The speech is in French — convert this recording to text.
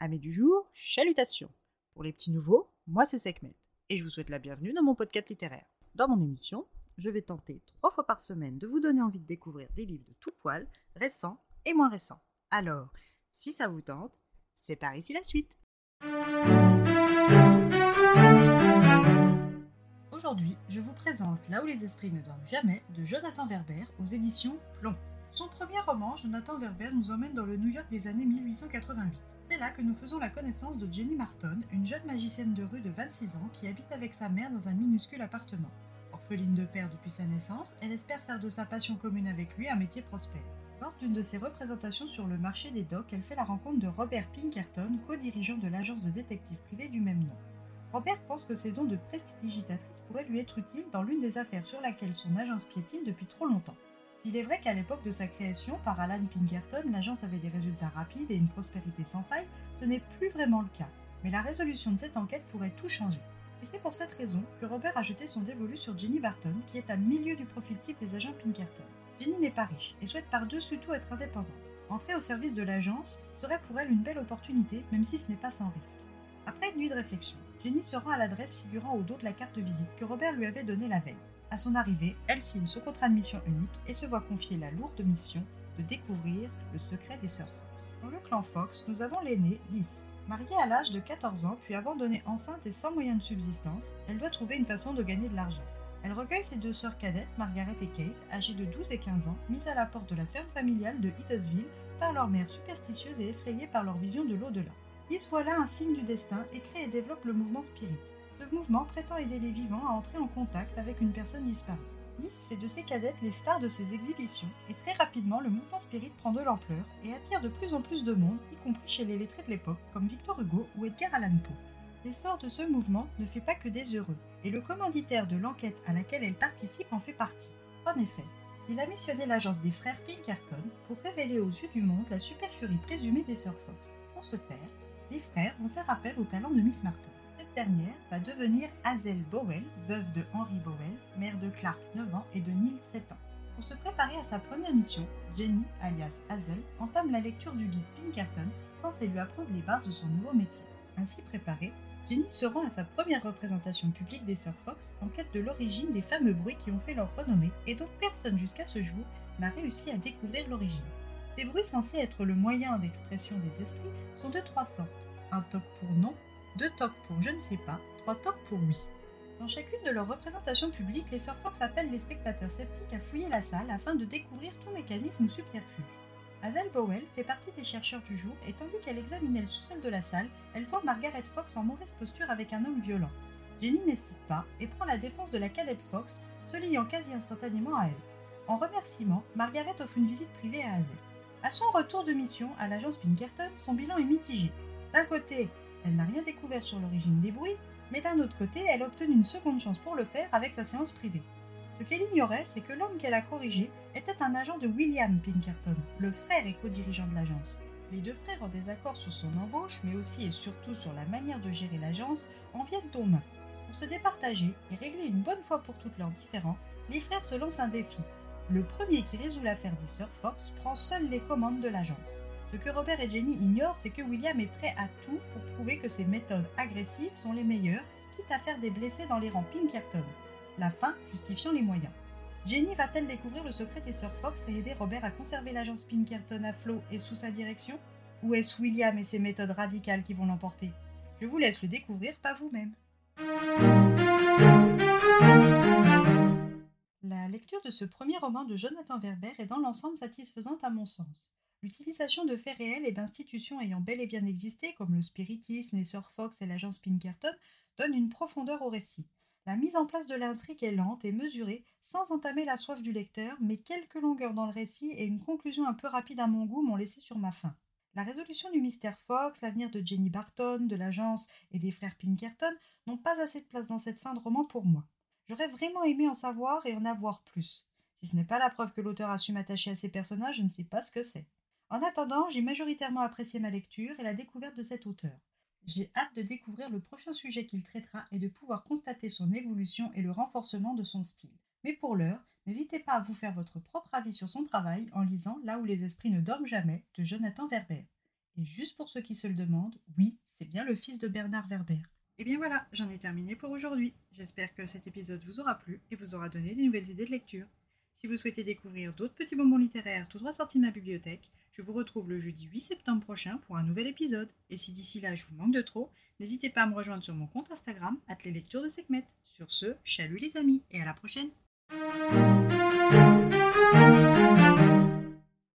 Amis du jour, chalutations. Pour les petits nouveaux, moi c'est Sekhmet et je vous souhaite la bienvenue dans mon podcast littéraire. Dans mon émission, je vais tenter trois fois par semaine de vous donner envie de découvrir des livres de tout poil, récents et moins récents. Alors, si ça vous tente, c'est par ici la suite. Aujourd'hui, je vous présente Là où les esprits ne dorment jamais de Jonathan Verber aux éditions Plomb. Son premier roman, Jonathan Verber, nous emmène dans le New York des années 1888. C'est là que nous faisons la connaissance de Jenny Marton, une jeune magicienne de rue de 26 ans qui habite avec sa mère dans un minuscule appartement. Orpheline de père depuis sa naissance, elle espère faire de sa passion commune avec lui un métier prospère. Lors d'une de ses représentations sur le marché des docks, elle fait la rencontre de Robert Pinkerton, co-dirigeant de l'agence de détective privée du même nom. Robert pense que ses dons de prestidigitatrice pourraient lui être utiles dans l'une des affaires sur laquelle son agence piétine depuis trop longtemps. S'il est vrai qu'à l'époque de sa création par Alan Pinkerton, l'agence avait des résultats rapides et une prospérité sans faille, ce n'est plus vraiment le cas. Mais la résolution de cette enquête pourrait tout changer. Et c'est pour cette raison que Robert a jeté son dévolu sur Jenny Barton, qui est à milieu du profil type des agents Pinkerton. Jenny n'est pas riche et souhaite par-dessus tout être indépendante. Entrer au service de l'agence serait pour elle une belle opportunité, même si ce n'est pas sans risque. Après une nuit de réflexion, Jenny se rend à l'adresse figurant au dos de la carte de visite que Robert lui avait donnée la veille. À son arrivée, elle signe son contrat de mission unique et se voit confier la lourde mission de découvrir le secret des sœurs Fox. Dans le clan Fox, nous avons l'aînée, Liz. Mariée à l'âge de 14 ans, puis abandonnée enceinte et sans moyen de subsistance, elle doit trouver une façon de gagner de l'argent. Elle recueille ses deux sœurs cadettes, Margaret et Kate, âgées de 12 et 15 ans, mises à la porte de la ferme familiale de Hiddersville par leur mère superstitieuse et effrayée par leur vision de l'au-delà. Liz voit là un signe du destin et crée et développe le mouvement Spirit. Ce mouvement prétend aider les vivants à entrer en contact avec une personne disparue. Liz fait de ses cadettes les stars de ses exhibitions, et très rapidement le mouvement spirit prend de l'ampleur et attire de plus en plus de monde, y compris chez les lettrés de l'époque, comme Victor Hugo ou Edgar Allan Poe. L'essor de ce mouvement ne fait pas que des heureux, et le commanditaire de l'enquête à laquelle elle participe en fait partie. En effet, il a missionné l'agence des frères Pinkerton pour révéler aux yeux du monde la supercherie présumée des sœurs Fox. Pour ce faire, les frères vont faire appel au talent de Miss Martin. Cette dernière va devenir Hazel Bowell, veuve de Henry Bowell, mère de Clark 9 ans et de Neil 7 ans. Pour se préparer à sa première mission, Jenny, alias Hazel, entame la lecture du guide Pinkerton, censé lui apprendre les bases de son nouveau métier. Ainsi préparée, Jenny se rend à sa première représentation publique des Sœurs Fox en quête de l'origine des fameux bruits qui ont fait leur renommée et dont personne jusqu'à ce jour n'a réussi à découvrir l'origine. Ces bruits censés être le moyen d'expression des esprits sont de trois sortes. Un toc pour non, deux tocs pour je ne sais pas, trois tocs pour oui. Dans chacune de leurs représentations publiques, les Sœurs Fox appellent les spectateurs sceptiques à fouiller la salle afin de découvrir tout mécanisme ou subterfuge. Hazel Bowell fait partie des chercheurs du jour et tandis qu'elle examinait le sous-sol de la salle, elle voit Margaret Fox en mauvaise posture avec un homme violent. Jenny n'hésite pas et prend la défense de la cadette Fox, se liant quasi instantanément à elle. En remerciement, Margaret offre une visite privée à Hazel. À son retour de mission à l'agence Pinkerton, son bilan est mitigé. D'un côté, elle n'a rien découvert sur l'origine des bruits, mais d'un autre côté, elle obtenu une seconde chance pour le faire avec sa séance privée. Ce qu'elle ignorait, c'est que l'homme qu'elle a corrigé était un agent de William Pinkerton, le frère et co-dirigeant de l'agence. Les deux frères en désaccord sur son embauche, mais aussi et surtout sur la manière de gérer l'agence, en viennent aux mains. Pour se départager et régler une bonne fois pour toutes leurs différends, les frères se lancent un défi. Le premier qui résout l'affaire des sœurs Fox prend seul les commandes de l'agence. Ce que Robert et Jenny ignorent, c'est que William est prêt à tout pour prouver que ses méthodes agressives sont les meilleures, quitte à faire des blessés dans les rangs Pinkerton. La fin justifiant les moyens. Jenny va-t-elle découvrir le secret des sœurs Fox et aider Robert à conserver l'agence Pinkerton à flot et sous sa direction? Ou est-ce William et ses méthodes radicales qui vont l'emporter? Je vous laisse le découvrir par vous-même. La lecture de ce premier roman de Jonathan Verber est dans l'ensemble satisfaisante à mon sens. L'utilisation de faits réels et d'institutions ayant bel et bien existé, comme le spiritisme, les sœurs Fox et l'agence Pinkerton, donne une profondeur au récit. La mise en place de l'intrigue est lente et mesurée, sans entamer la soif du lecteur, mais quelques longueurs dans le récit et une conclusion un peu rapide à mon goût m'ont laissé sur ma faim. La résolution du mystère Fox, l'avenir de Jenny Barton, de l'agence et des frères Pinkerton n'ont pas assez de place dans cette fin de roman pour moi. J'aurais vraiment aimé en savoir et en avoir plus. Si ce n'est pas la preuve que l'auteur a su m'attacher à ses personnages, je ne sais pas ce que c'est. En attendant, j'ai majoritairement apprécié ma lecture et la découverte de cet auteur. J'ai hâte de découvrir le prochain sujet qu'il traitera et de pouvoir constater son évolution et le renforcement de son style. Mais pour l'heure, n'hésitez pas à vous faire votre propre avis sur son travail en lisant Là où les esprits ne dorment jamais de Jonathan Verber. Et juste pour ceux qui se le demandent, oui, c'est bien le fils de Bernard Werber. Et bien voilà, j'en ai terminé pour aujourd'hui. J'espère que cet épisode vous aura plu et vous aura donné de nouvelles idées de lecture. Si vous souhaitez découvrir d'autres petits moments littéraires tout droit sortis de ma bibliothèque, je vous retrouve le jeudi 8 septembre prochain pour un nouvel épisode. Et si d'ici là je vous manque de trop, n'hésitez pas à me rejoindre sur mon compte Instagram, lectures de Sekhmet. Sur ce, chalut les amis et à la prochaine!